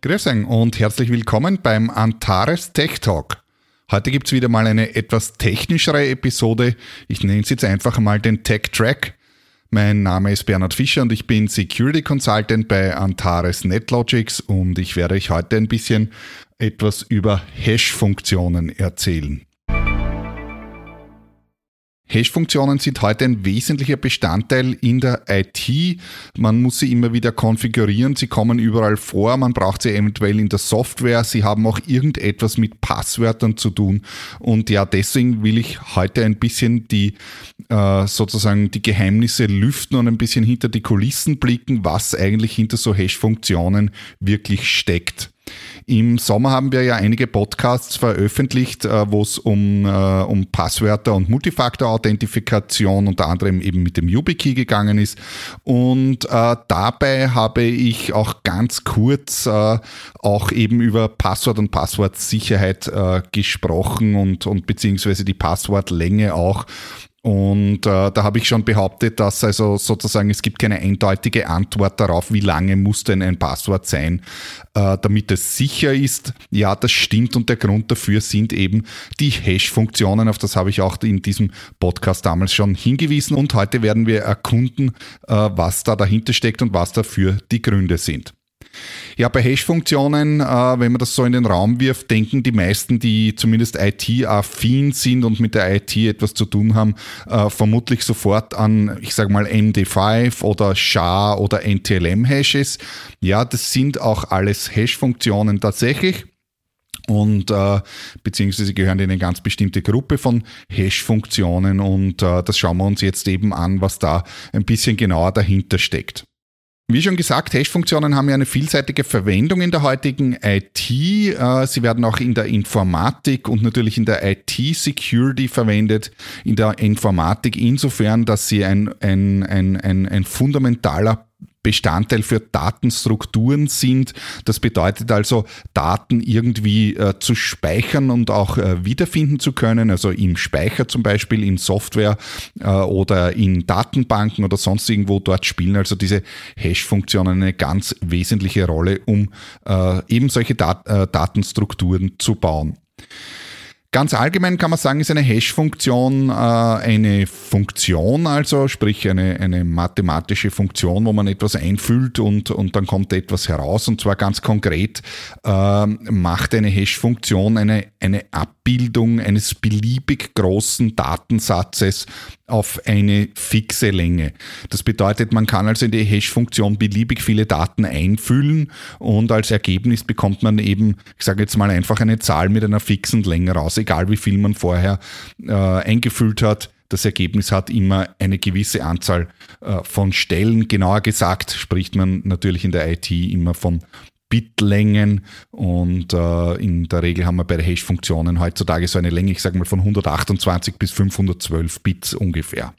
Grüß euch und herzlich willkommen beim Antares Tech Talk. Heute gibt es wieder mal eine etwas technischere Episode. Ich nenne es jetzt einfach mal den Tech Track. Mein Name ist Bernhard Fischer und ich bin Security Consultant bei Antares NetLogics und ich werde euch heute ein bisschen etwas über Hash-Funktionen erzählen. Hash-Funktionen sind heute ein wesentlicher Bestandteil in der IT. Man muss sie immer wieder konfigurieren, sie kommen überall vor, man braucht sie eventuell in der Software, sie haben auch irgendetwas mit Passwörtern zu tun. Und ja, deswegen will ich heute ein bisschen die äh, sozusagen die Geheimnisse lüften und ein bisschen hinter die Kulissen blicken, was eigentlich hinter so Hash-Funktionen wirklich steckt. Im Sommer haben wir ja einige Podcasts veröffentlicht, äh, wo es um, äh, um Passwörter und Multifaktor-Authentifikation unter anderem eben mit dem YubiKey gegangen ist. Und äh, dabei habe ich auch ganz kurz äh, auch eben über Passwort und Passwortsicherheit äh, gesprochen und, und beziehungsweise die Passwortlänge auch. Und äh, da habe ich schon behauptet, dass also sozusagen es gibt keine eindeutige Antwort darauf, wie lange muss denn ein Passwort sein, äh, damit es sicher ist. Ja, das stimmt und der Grund dafür sind eben die Hash-Funktionen. Auf das habe ich auch in diesem Podcast damals schon hingewiesen. Und heute werden wir erkunden, äh, was da dahinter steckt und was dafür die Gründe sind. Ja, bei Hash-Funktionen, äh, wenn man das so in den Raum wirft, denken die meisten, die zumindest IT-affin sind und mit der IT etwas zu tun haben, äh, vermutlich sofort an, ich sage mal, MD5 oder SHA oder NTLM-Hashes. Ja, das sind auch alles Hash-Funktionen tatsächlich und äh, beziehungsweise gehören in eine ganz bestimmte Gruppe von Hash-Funktionen und äh, das schauen wir uns jetzt eben an, was da ein bisschen genauer dahinter steckt. Wie schon gesagt, Hash-Funktionen haben ja eine vielseitige Verwendung in der heutigen IT. Äh, sie werden auch in der Informatik und natürlich in der IT-Security verwendet. In der Informatik insofern, dass sie ein, ein, ein, ein, ein fundamentaler Bestandteil für Datenstrukturen sind. Das bedeutet also, Daten irgendwie äh, zu speichern und auch äh, wiederfinden zu können, also im Speicher zum Beispiel, in Software äh, oder in Datenbanken oder sonst irgendwo. Dort spielen also diese Hash-Funktionen eine ganz wesentliche Rolle, um äh, eben solche Dat äh, Datenstrukturen zu bauen. Ganz allgemein kann man sagen, ist eine Hash-Funktion äh, eine Funktion, also sprich eine, eine mathematische Funktion, wo man etwas einfüllt und, und dann kommt etwas heraus. Und zwar ganz konkret äh, macht eine Hash-Funktion eine, eine Abbildung eines beliebig großen Datensatzes auf eine fixe Länge. Das bedeutet, man kann also in die Hash-Funktion beliebig viele Daten einfüllen und als Ergebnis bekommt man eben, ich sage jetzt mal einfach eine Zahl mit einer fixen Länge raus, egal wie viel man vorher äh, eingefüllt hat. Das Ergebnis hat immer eine gewisse Anzahl äh, von Stellen. Genauer gesagt spricht man natürlich in der IT immer von Bitlängen und äh, in der Regel haben wir bei Hash-Funktionen heutzutage so eine Länge, ich sage mal von 128 bis 512 Bits ungefähr.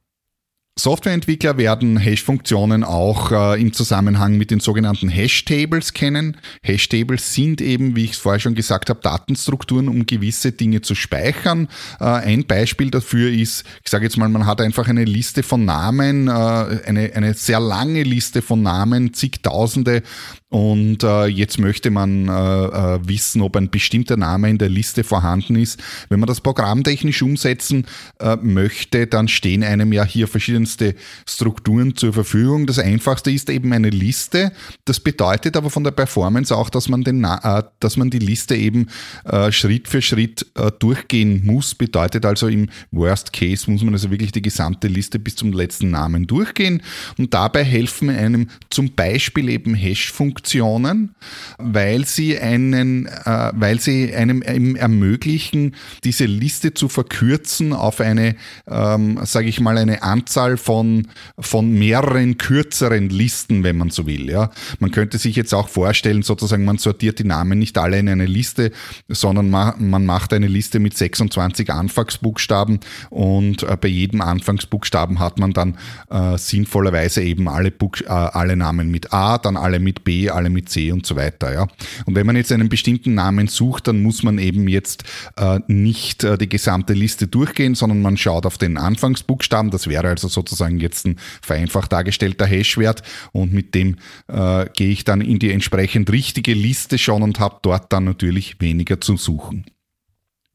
Softwareentwickler werden Hash-Funktionen auch äh, im Zusammenhang mit den sogenannten Hash-Tables kennen. Hash-Tables sind eben, wie ich es vorher schon gesagt habe, Datenstrukturen, um gewisse Dinge zu speichern. Äh, ein Beispiel dafür ist, ich sage jetzt mal, man hat einfach eine Liste von Namen, äh, eine, eine sehr lange Liste von Namen, zigtausende und äh, jetzt möchte man äh, äh, wissen, ob ein bestimmter Name in der Liste vorhanden ist. Wenn man das programmtechnisch umsetzen äh, möchte, dann stehen einem ja hier verschiedene verschiedenste Strukturen zur Verfügung. Das einfachste ist eben eine Liste. Das bedeutet aber von der Performance auch, dass man, den, äh, dass man die Liste eben äh, Schritt für Schritt äh, durchgehen muss. Bedeutet also im Worst Case muss man also wirklich die gesamte Liste bis zum letzten Namen durchgehen. Und dabei helfen einem zum Beispiel eben Hash-Funktionen, weil sie einen, äh, weil sie einem ermöglichen, diese Liste zu verkürzen auf eine, ähm, sage ich mal, eine Anzahl von, von mehreren kürzeren Listen, wenn man so will. Ja. Man könnte sich jetzt auch vorstellen, sozusagen, man sortiert die Namen nicht alle in eine Liste, sondern man macht eine Liste mit 26 Anfangsbuchstaben und äh, bei jedem Anfangsbuchstaben hat man dann äh, sinnvollerweise eben alle, Buch, äh, alle Namen mit A, dann alle mit B, alle mit C und so weiter. Ja. Und wenn man jetzt einen bestimmten Namen sucht, dann muss man eben jetzt äh, nicht äh, die gesamte Liste durchgehen, sondern man schaut auf den Anfangsbuchstaben. Das wäre also sozusagen jetzt ein vereinfacht dargestellter Hashwert und mit dem äh, gehe ich dann in die entsprechend richtige Liste schon und habe dort dann natürlich weniger zu suchen.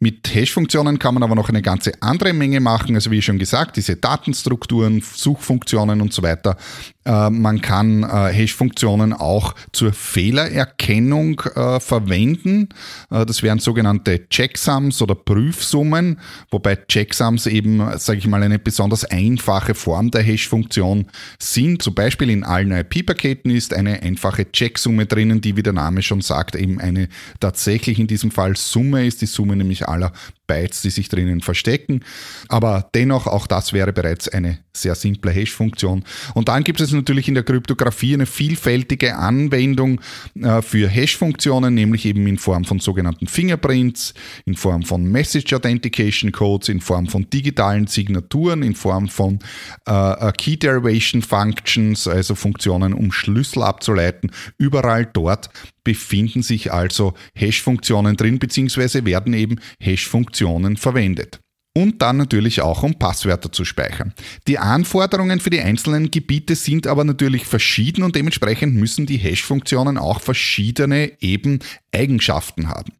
Mit Hash-Funktionen kann man aber noch eine ganze andere Menge machen. Also wie schon gesagt, diese Datenstrukturen, Suchfunktionen und so weiter. Äh, man kann äh, Hash-Funktionen auch zur Fehlererkennung äh, verwenden. das wären sogenannte Checksums oder Prüfsummen, wobei Checksums eben, sage ich mal, eine besonders einfache Form der Hash-Funktion sind. Zum Beispiel in allen IP-Paketen ist eine einfache Checksumme drinnen, die, wie der Name schon sagt, eben eine tatsächlich in diesem Fall Summe ist. Die Summe nämlich aller Bytes, die sich drinnen verstecken. Aber dennoch, auch das wäre bereits eine sehr simple Hash-Funktion. Und dann gibt es natürlich in der Kryptographie eine vielfältige Anwendung äh, für Hash-Funktionen, nämlich eben in Form von sogenannten Fingerprints, in Form von Message Authentication Codes, in Form von digitalen Signaturen, in Form von äh, Key Derivation Functions, also Funktionen, um Schlüssel abzuleiten. Überall dort befinden sich also Hash-Funktionen drin, beziehungsweise werden eben Hash-Funktionen verwendet und dann natürlich auch um Passwörter zu speichern. Die Anforderungen für die einzelnen Gebiete sind aber natürlich verschieden und dementsprechend müssen die Hash-Funktionen auch verschiedene eben Eigenschaften haben.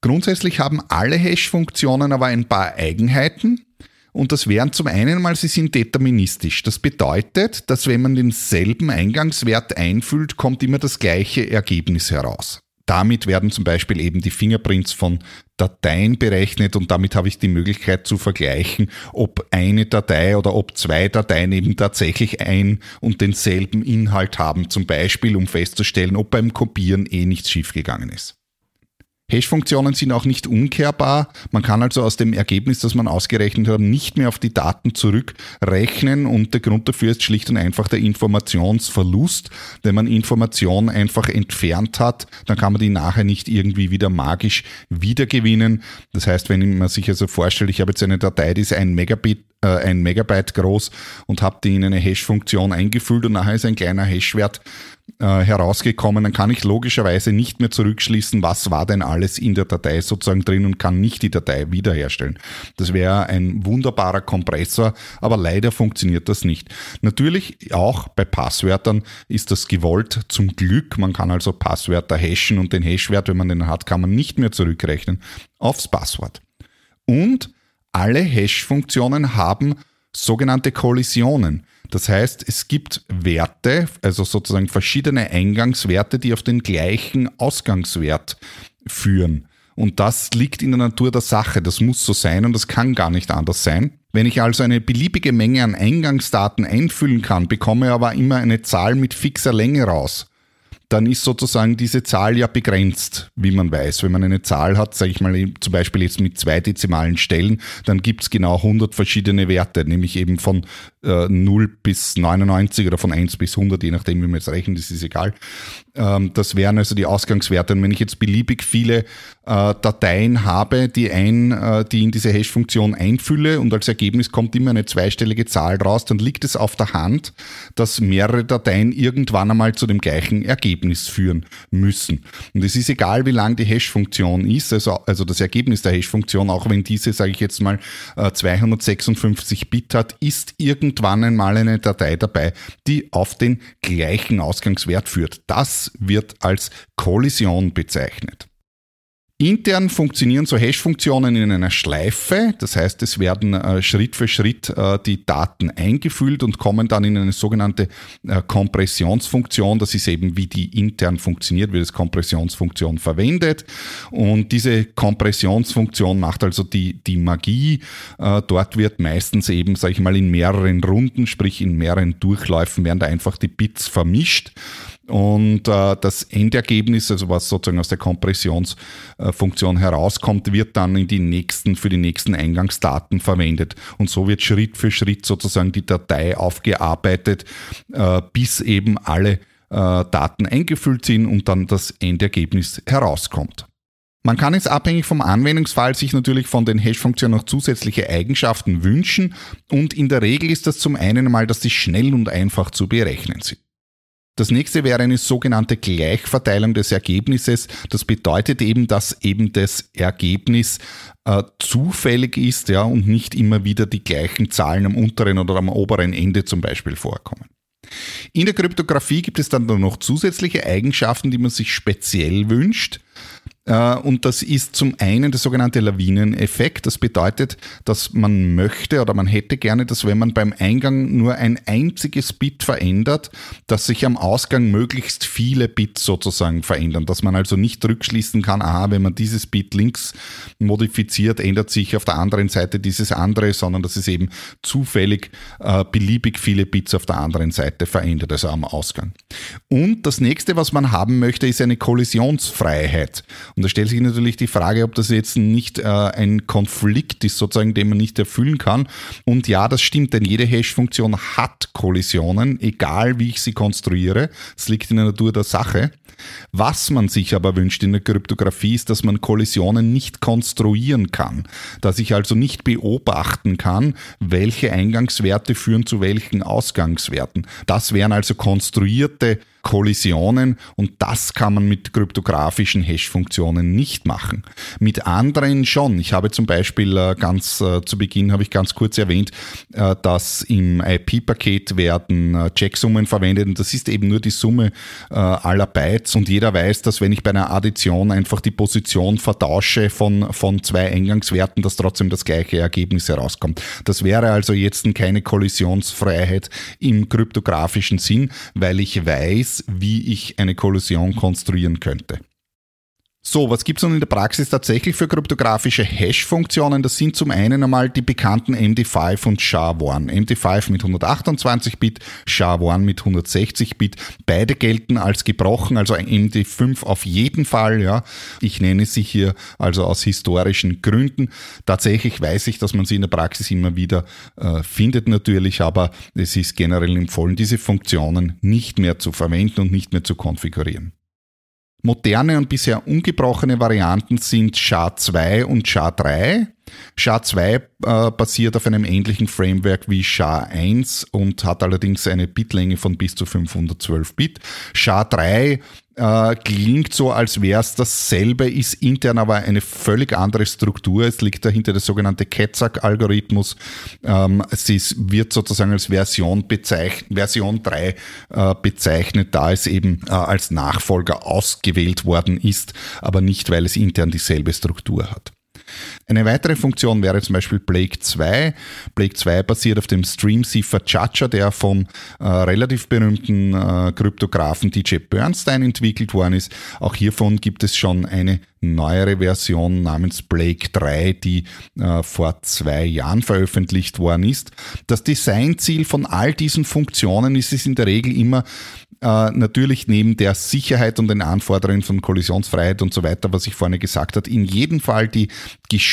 Grundsätzlich haben alle Hash-Funktionen aber ein paar Eigenheiten und das wären zum einen mal, sie sind deterministisch. Das bedeutet, dass wenn man denselben Eingangswert einfüllt, kommt immer das gleiche Ergebnis heraus. Damit werden zum Beispiel eben die Fingerprints von Dateien berechnet und damit habe ich die Möglichkeit zu vergleichen, ob eine Datei oder ob zwei Dateien eben tatsächlich ein und denselben Inhalt haben, zum Beispiel um festzustellen, ob beim Kopieren eh nichts schiefgegangen ist. Hash-Funktionen sind auch nicht umkehrbar. Man kann also aus dem Ergebnis, das man ausgerechnet hat, nicht mehr auf die Daten zurückrechnen und der Grund dafür ist schlicht und einfach der Informationsverlust. Wenn man Informationen einfach entfernt hat, dann kann man die nachher nicht irgendwie wieder magisch wiedergewinnen. Das heißt, wenn man sich also vorstellt, ich habe jetzt eine Datei, die ist ein Megabit äh, ein Megabyte groß und habe die in eine Hash-Funktion eingefüllt und nachher ist ein kleiner Hashwert äh, herausgekommen, dann kann ich logischerweise nicht mehr zurückschließen, was war denn alles in der Datei sozusagen drin und kann nicht die Datei wiederherstellen. Das wäre ein wunderbarer Kompressor, aber leider funktioniert das nicht. Natürlich auch bei Passwörtern ist das gewollt zum Glück. Man kann also Passwörter hashen und den Hashwert, wenn man den hat, kann man nicht mehr zurückrechnen aufs Passwort. Und alle Hash-Funktionen haben sogenannte Kollisionen. Das heißt, es gibt Werte, also sozusagen verschiedene Eingangswerte, die auf den gleichen Ausgangswert führen. Und das liegt in der Natur der Sache. Das muss so sein und das kann gar nicht anders sein. Wenn ich also eine beliebige Menge an Eingangsdaten einfüllen kann, bekomme ich aber immer eine Zahl mit fixer Länge raus dann ist sozusagen diese Zahl ja begrenzt, wie man weiß. Wenn man eine Zahl hat, sage ich mal zum Beispiel jetzt mit zwei dezimalen Stellen, dann gibt es genau 100 verschiedene Werte, nämlich eben von äh, 0 bis 99 oder von 1 bis 100, je nachdem, wie man jetzt rechnet, das ist egal. Ähm, das wären also die Ausgangswerte. Und wenn ich jetzt beliebig viele äh, Dateien habe, die, ein, äh, die in diese Hash-Funktion einfülle und als Ergebnis kommt immer eine zweistellige Zahl raus, dann liegt es auf der Hand, dass mehrere Dateien irgendwann einmal zu dem gleichen Ergebnis führen müssen. Und es ist egal, wie lang die Hash-Funktion ist, also, also das Ergebnis der Hash-Funktion, auch wenn diese, sage ich jetzt mal, 256 äh, Bit hat, ist irgendwann einmal eine Datei dabei, die auf den gleichen Ausgangswert führt. Das wird als Kollision bezeichnet. Intern funktionieren so Hash-Funktionen in einer Schleife. Das heißt, es werden äh, Schritt für Schritt äh, die Daten eingefüllt und kommen dann in eine sogenannte äh, Kompressionsfunktion. Das ist eben, wie die intern funktioniert, wie das Kompressionsfunktion verwendet. Und diese Kompressionsfunktion macht also die, die Magie. Äh, dort wird meistens eben, sage ich mal, in mehreren Runden, sprich in mehreren Durchläufen, werden da einfach die Bits vermischt. Und äh, das Endergebnis, also was sozusagen aus der Kompressionsfunktion herauskommt, wird dann in die nächsten, für die nächsten Eingangsdaten verwendet. Und so wird Schritt für Schritt sozusagen die Datei aufgearbeitet, äh, bis eben alle äh, Daten eingefüllt sind und dann das Endergebnis herauskommt. Man kann es abhängig vom Anwendungsfall sich natürlich von den Hash-Funktionen noch zusätzliche Eigenschaften wünschen und in der Regel ist das zum einen mal, dass sie schnell und einfach zu berechnen sind. Das nächste wäre eine sogenannte Gleichverteilung des Ergebnisses. Das bedeutet eben, dass eben das Ergebnis äh, zufällig ist ja, und nicht immer wieder die gleichen Zahlen am unteren oder am oberen Ende zum Beispiel vorkommen. In der Kryptographie gibt es dann noch zusätzliche Eigenschaften, die man sich speziell wünscht. Äh, und das ist zum einen der sogenannte Lawineneffekt. Das bedeutet, dass man möchte oder man hätte gerne, dass wenn man beim Eingang nur ein einziges Bit verändert, dass sich am Ausgang möglichst viele Bits sozusagen verändern. Dass man also nicht rückschließen kann, aha, wenn man dieses Bit links modifiziert, ändert sich auf der anderen Seite dieses andere, sondern dass es eben zufällig äh, beliebig viele Bits auf der anderen Seite verändert, also am Ausgang. Und das nächste, was man haben möchte, ist eine Kollisionsfreiheit. Und da stellt sich natürlich die Frage, ob das jetzt nicht äh, ein Konflikt ist, sozusagen, den man nicht erfüllen kann. Und ja, das stimmt, denn jede Hash-Funktion hat Kollisionen, egal wie ich sie konstruiere. Es liegt in der Natur der Sache. Was man sich aber wünscht in der Kryptographie ist, dass man Kollisionen nicht konstruieren kann, dass ich also nicht beobachten kann, welche Eingangswerte führen zu welchen Ausgangswerten. Das wären also konstruierte Kollisionen und das kann man mit kryptografischen Hash-Funktionen nicht machen. Mit anderen schon. Ich habe zum Beispiel äh, ganz äh, zu Beginn habe ich ganz kurz erwähnt, äh, dass im IP-Paket werden Checksummen verwendet und das ist eben nur die Summe aller Bytes und jeder weiß, dass wenn ich bei einer Addition einfach die Position vertausche von, von zwei Eingangswerten, dass trotzdem das gleiche Ergebnis herauskommt. Das wäre also jetzt keine Kollisionsfreiheit im kryptografischen Sinn, weil ich weiß, wie ich eine Kollision konstruieren könnte. So, was gibt es nun in der Praxis tatsächlich für kryptografische Hash-Funktionen? Das sind zum einen einmal die bekannten MD5 und SHA-1. MD5 mit 128 Bit, SHA-1 mit 160 Bit. Beide gelten als gebrochen, also ein MD5 auf jeden Fall. Ja. Ich nenne sie hier also aus historischen Gründen. Tatsächlich weiß ich, dass man sie in der Praxis immer wieder äh, findet natürlich, aber es ist generell empfohlen, diese Funktionen nicht mehr zu verwenden und nicht mehr zu konfigurieren. Moderne und bisher ungebrochene Varianten sind SHA-2 und SHA-3. SHA-2 äh, basiert auf einem ähnlichen Framework wie SHA-1 und hat allerdings eine Bitlänge von bis zu 512 Bit. SHA-3 äh, klingt so, als wäre es dasselbe, ist intern aber eine völlig andere Struktur. Es liegt dahinter der sogenannte Ketzak-Algorithmus. Ähm, es ist, wird sozusagen als Version, bezeichnet, Version 3 äh, bezeichnet, da es eben äh, als Nachfolger ausgewählt worden ist, aber nicht, weil es intern dieselbe Struktur hat. Eine weitere Funktion wäre zum Beispiel Blake 2. Blake 2 basiert auf dem Stream Cipher Chacha, der vom äh, relativ berühmten äh, Kryptografen DJ Bernstein entwickelt worden ist. Auch hiervon gibt es schon eine neuere Version namens Blake 3, die äh, vor zwei Jahren veröffentlicht worden ist. Das Designziel von all diesen Funktionen ist es in der Regel immer, äh, natürlich neben der Sicherheit und den Anforderungen von Kollisionsfreiheit und so weiter, was ich vorhin gesagt habe, in jedem Fall die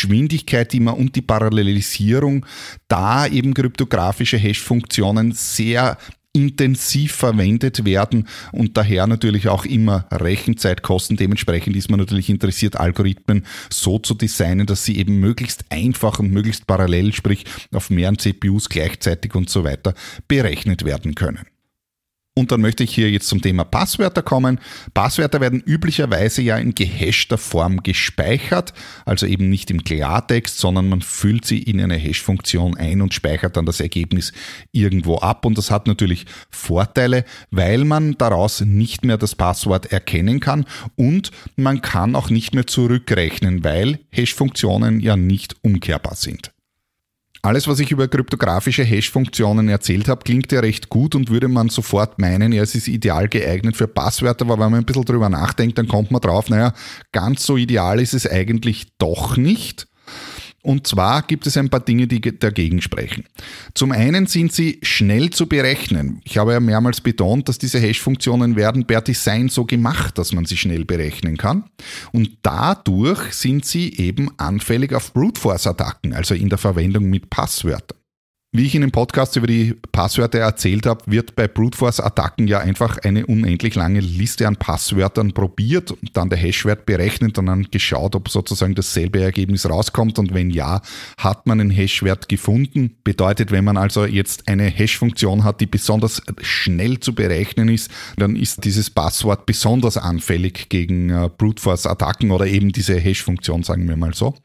Geschwindigkeit immer und die Parallelisierung, da eben kryptografische Hash-Funktionen sehr intensiv verwendet werden und daher natürlich auch immer Rechenzeit kosten. Dementsprechend ist man natürlich interessiert, Algorithmen so zu designen, dass sie eben möglichst einfach und möglichst parallel, sprich auf mehreren CPUs gleichzeitig und so weiter, berechnet werden können. Und dann möchte ich hier jetzt zum Thema Passwörter kommen. Passwörter werden üblicherweise ja in gehashter Form gespeichert, also eben nicht im Klartext, sondern man füllt sie in eine Hash-Funktion ein und speichert dann das Ergebnis irgendwo ab. Und das hat natürlich Vorteile, weil man daraus nicht mehr das Passwort erkennen kann und man kann auch nicht mehr zurückrechnen, weil Hash-Funktionen ja nicht umkehrbar sind. Alles, was ich über kryptografische Hash-Funktionen erzählt habe, klingt ja recht gut und würde man sofort meinen, ja, es ist ideal geeignet für Passwörter, aber wenn man ein bisschen drüber nachdenkt, dann kommt man drauf, naja, ganz so ideal ist es eigentlich doch nicht. Und zwar gibt es ein paar Dinge, die dagegen sprechen. Zum einen sind sie schnell zu berechnen. Ich habe ja mehrmals betont, dass diese Hash-Funktionen werden per Design so gemacht, dass man sie schnell berechnen kann. Und dadurch sind sie eben anfällig auf Brute Force-Attacken, also in der Verwendung mit Passwörtern. Wie ich in dem Podcast über die Passwörter erzählt habe, wird bei Brute Force Attacken ja einfach eine unendlich lange Liste an Passwörtern probiert, dann der Hashwert berechnet und dann geschaut, ob sozusagen dasselbe Ergebnis rauskommt und wenn ja, hat man einen Hashwert gefunden. Bedeutet, wenn man also jetzt eine Hash-Funktion hat, die besonders schnell zu berechnen ist, dann ist dieses Passwort besonders anfällig gegen äh, Brute Force Attacken oder eben diese Hash-Funktion, sagen wir mal so.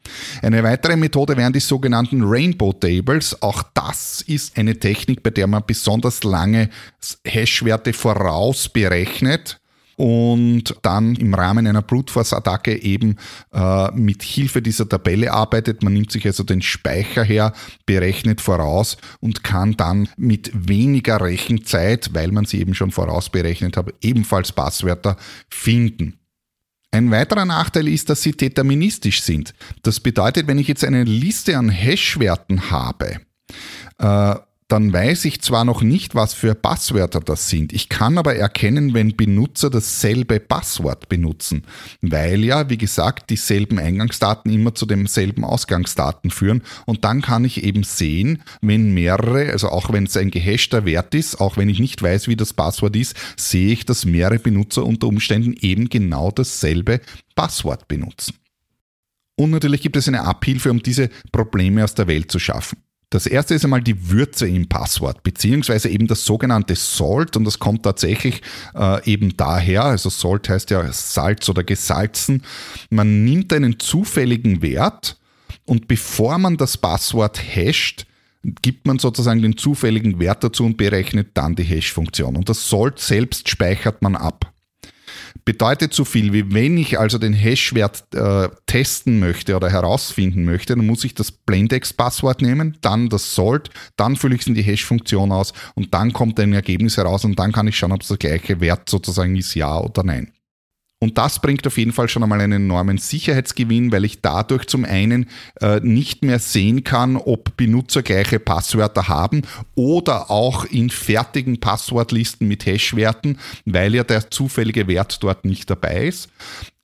Eine weitere Methode wären die sogenannten Rainbow Tables. Auch das das ist eine Technik, bei der man besonders lange Hashwerte voraus berechnet und dann im Rahmen einer Brute Force Attacke eben äh, mit Hilfe dieser Tabelle arbeitet. Man nimmt sich also den Speicher her, berechnet voraus und kann dann mit weniger Rechenzeit, weil man sie eben schon voraus berechnet hat, ebenfalls Passwörter finden. Ein weiterer Nachteil ist, dass sie deterministisch sind. Das bedeutet, wenn ich jetzt eine Liste an Hashwerten habe, äh, dann weiß ich zwar noch nicht, was für Passwörter das sind. Ich kann aber erkennen, wenn Benutzer dasselbe Passwort benutzen, weil ja, wie gesagt, dieselben Eingangsdaten immer zu demselben Ausgangsdaten führen. Und dann kann ich eben sehen, wenn mehrere, also auch wenn es ein gehashter Wert ist, auch wenn ich nicht weiß, wie das Passwort ist, sehe ich, dass mehrere Benutzer unter Umständen eben genau dasselbe Passwort benutzen. Und natürlich gibt es eine Abhilfe, um diese Probleme aus der Welt zu schaffen. Das erste ist einmal die Würze im Passwort, beziehungsweise eben das sogenannte Salt und das kommt tatsächlich äh, eben daher, also Salt heißt ja Salz oder gesalzen. Man nimmt einen zufälligen Wert und bevor man das Passwort hasht, gibt man sozusagen den zufälligen Wert dazu und berechnet dann die Hash-Funktion. Und das Salt selbst speichert man ab bedeutet so viel wie wenn ich also den Hashwert äh, testen möchte oder herausfinden möchte, dann muss ich das Blendex-Passwort nehmen, dann das Salt, dann fülle ich es in die Hash-Funktion aus und dann kommt ein Ergebnis heraus und dann kann ich schauen, ob es der gleiche Wert sozusagen ist, ja oder nein. Und das bringt auf jeden Fall schon einmal einen enormen Sicherheitsgewinn, weil ich dadurch zum einen äh, nicht mehr sehen kann, ob Benutzer gleiche Passwörter haben oder auch in fertigen Passwortlisten mit Hashwerten, weil ja der zufällige Wert dort nicht dabei ist.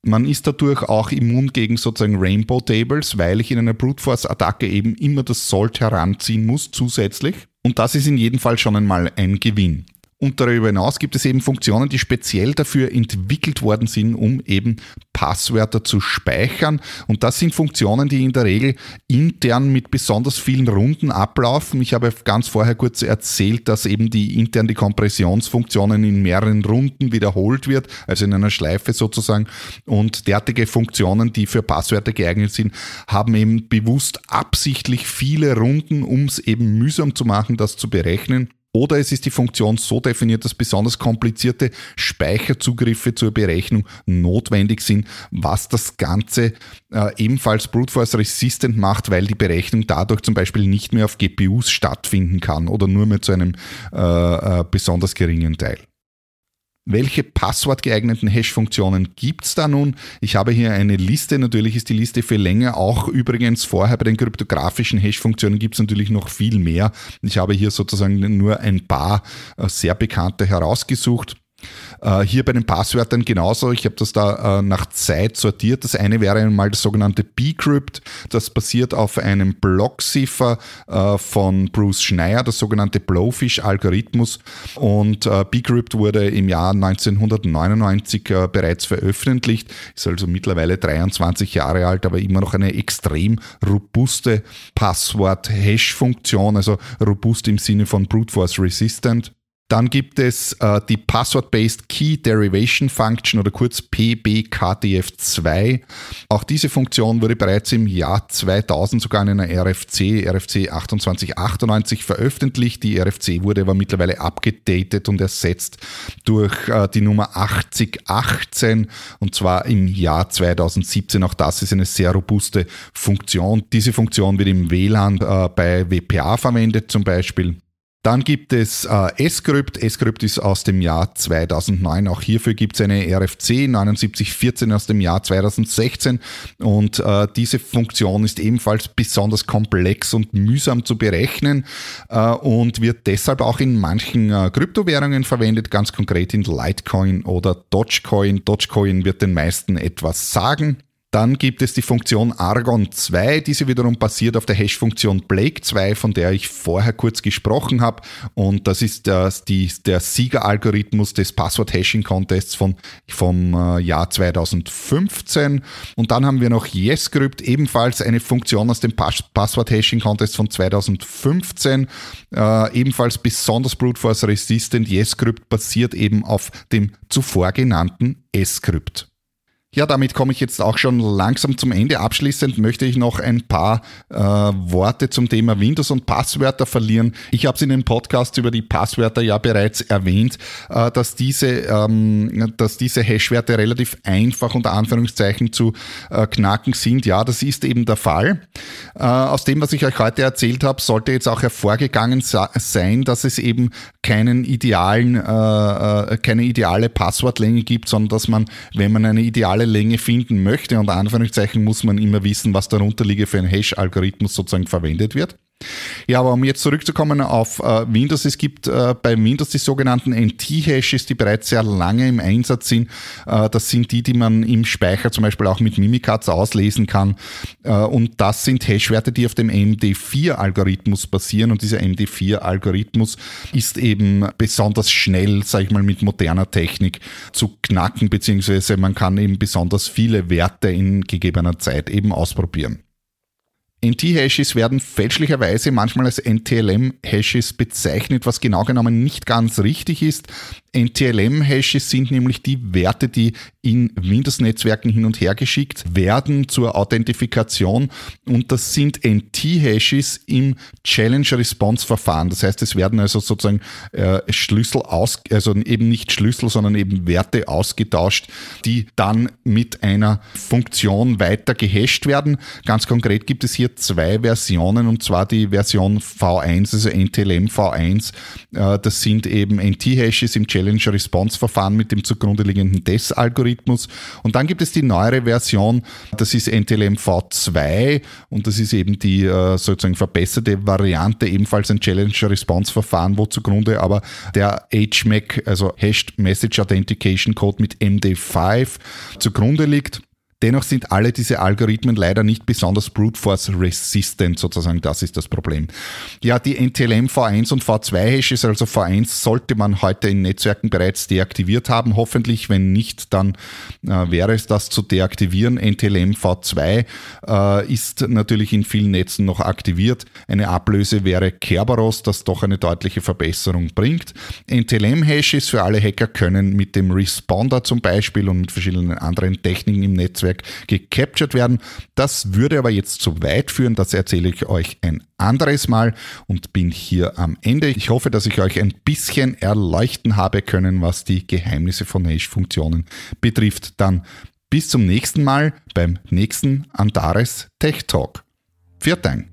Man ist dadurch auch immun gegen sozusagen Rainbow Tables, weil ich in einer Brute Force Attacke eben immer das Salt heranziehen muss zusätzlich. Und das ist in jedem Fall schon einmal ein Gewinn. Und darüber hinaus gibt es eben Funktionen, die speziell dafür entwickelt worden sind, um eben Passwörter zu speichern. Und das sind Funktionen, die in der Regel intern mit besonders vielen Runden ablaufen. Ich habe ganz vorher kurz erzählt, dass eben die intern die Kompressionsfunktionen in mehreren Runden wiederholt wird, also in einer Schleife sozusagen. Und derartige Funktionen, die für Passwörter geeignet sind, haben eben bewusst absichtlich viele Runden, um es eben mühsam zu machen, das zu berechnen. Oder es ist die Funktion so definiert, dass besonders komplizierte Speicherzugriffe zur Berechnung notwendig sind, was das Ganze äh, ebenfalls Brute Force resistent macht, weil die Berechnung dadurch zum Beispiel nicht mehr auf GPUs stattfinden kann oder nur mehr zu einem äh, äh, besonders geringen Teil. Welche passwortgeeigneten Hash-Funktionen gibt es da nun? Ich habe hier eine Liste, natürlich ist die Liste viel länger. Auch übrigens vorher bei den kryptografischen Hash-Funktionen gibt es natürlich noch viel mehr. Ich habe hier sozusagen nur ein paar äh, sehr bekannte herausgesucht. Äh, hier bei den Passwörtern genauso. Ich habe das da äh, nach Zeit sortiert. Das eine wäre einmal das sogenannte Bcrypt. Das basiert auf einem Blockziffer äh, von Bruce Schneier, das sogenannte Blowfish-Algorithmus. Und Bcrypt wurde im Jahr 1999 bereits veröffentlicht, ist also mittlerweile 23 Jahre alt, aber immer noch eine extrem robuste Passwort-Hash-Funktion, also robust im Sinne von Brute Force Resistant. Dann gibt es äh, die Password-Based Key Derivation Function oder kurz PBKDF2. Auch diese Funktion wurde bereits im Jahr 2000 sogar in einer RFC, RFC 2898 veröffentlicht. Die RFC wurde aber mittlerweile abgedatet und ersetzt durch äh, die Nummer 8018 und zwar im Jahr 2017. Auch das ist eine sehr robuste Funktion. Diese Funktion wird im WLAN äh, bei WPA verwendet zum Beispiel. Dann gibt es äh, Scrypt. Scrypt ist aus dem Jahr 2009. Auch hierfür gibt es eine RFC 7914 aus dem Jahr 2016. Und äh, diese Funktion ist ebenfalls besonders komplex und mühsam zu berechnen äh, und wird deshalb auch in manchen äh, Kryptowährungen verwendet, ganz konkret in Litecoin oder Dogecoin. Dogecoin wird den meisten etwas sagen. Dann gibt es die Funktion Argon 2. Diese wiederum basiert auf der Hash-Funktion Blake 2, von der ich vorher kurz gesprochen habe. Und das ist das, die, der Siegeralgorithmus des Passwort-Hashing-Contests vom äh, Jahr 2015. Und dann haben wir noch YesCrypt, ebenfalls eine Funktion aus dem Pass Passwort-Hashing-Contest von 2015. Äh, ebenfalls besonders Brute Force Resistant. YesCrypt basiert eben auf dem zuvor genannten S-Crypt. Ja, damit komme ich jetzt auch schon langsam zum Ende. Abschließend möchte ich noch ein paar äh, Worte zum Thema Windows und Passwörter verlieren. Ich habe es in dem Podcast über die Passwörter ja bereits erwähnt, äh, dass diese, ähm, dass diese Hashwerte relativ einfach unter Anführungszeichen zu äh, knacken sind. Ja, das ist eben der Fall. Äh, aus dem, was ich euch heute erzählt habe, sollte jetzt auch hervorgegangen sein, dass es eben keinen idealen, äh, äh, keine ideale Passwortlänge gibt, sondern dass man, wenn man eine ideale maximale Länge finden möchte, unter Anführungszeichen muss man immer wissen, was darunter liege für ein Hash-Algorithmus sozusagen verwendet wird. Ja, aber um jetzt zurückzukommen auf äh, Windows, es gibt äh, bei Windows die sogenannten NT-Hashes, die bereits sehr lange im Einsatz sind. Äh, das sind die, die man im Speicher zum Beispiel auch mit Mimikatz auslesen kann. Äh, und das sind Hashwerte, die auf dem MD4-Algorithmus basieren. Und dieser MD4-Algorithmus ist eben besonders schnell, sage ich mal, mit moderner Technik zu knacken, beziehungsweise man kann eben besonders viele Werte in gegebener Zeit eben ausprobieren. NT-Hashes werden fälschlicherweise manchmal als NTLM-Hashes bezeichnet, was genau genommen nicht ganz richtig ist. NTLM-Hashes sind nämlich die Werte, die in Windows-Netzwerken hin und her geschickt werden zur Authentifikation und das sind NT-Hashes im Challenge-Response-Verfahren. Das heißt, es werden also sozusagen äh, Schlüssel aus, also eben nicht Schlüssel, sondern eben Werte ausgetauscht, die dann mit einer Funktion weiter gehasht werden. Ganz konkret gibt es hier zwei Versionen und zwar die Version V1, also NTLM V1. Äh, das sind eben NT-Hashes im Challenge Challenge-Response-Verfahren mit dem zugrunde liegenden DES-Algorithmus. Und dann gibt es die neuere Version, das ist NTLM V2 und das ist eben die äh, sozusagen verbesserte Variante, ebenfalls ein Challenge-Response-Verfahren, wo zugrunde aber der HMAC, also Hashed Message Authentication Code mit MD5 zugrunde liegt. Dennoch sind alle diese Algorithmen leider nicht besonders brute force resistant, sozusagen. Das ist das Problem. Ja, die NTLM V1 und V2 Hashes, also V1 sollte man heute in Netzwerken bereits deaktiviert haben. Hoffentlich, wenn nicht, dann äh, wäre es das zu deaktivieren. NTLM V2 äh, ist natürlich in vielen Netzen noch aktiviert. Eine Ablöse wäre Kerberos, das doch eine deutliche Verbesserung bringt. NTLM Hashes für alle Hacker können mit dem Responder zum Beispiel und mit verschiedenen anderen Techniken im Netzwerk Netzwerk gecaptured werden. Das würde aber jetzt zu weit führen, das erzähle ich euch ein anderes Mal und bin hier am Ende. Ich hoffe, dass ich euch ein bisschen erleuchten habe können, was die Geheimnisse von Hash-Funktionen betrifft. Dann bis zum nächsten Mal beim nächsten Antares Tech Talk. Dank.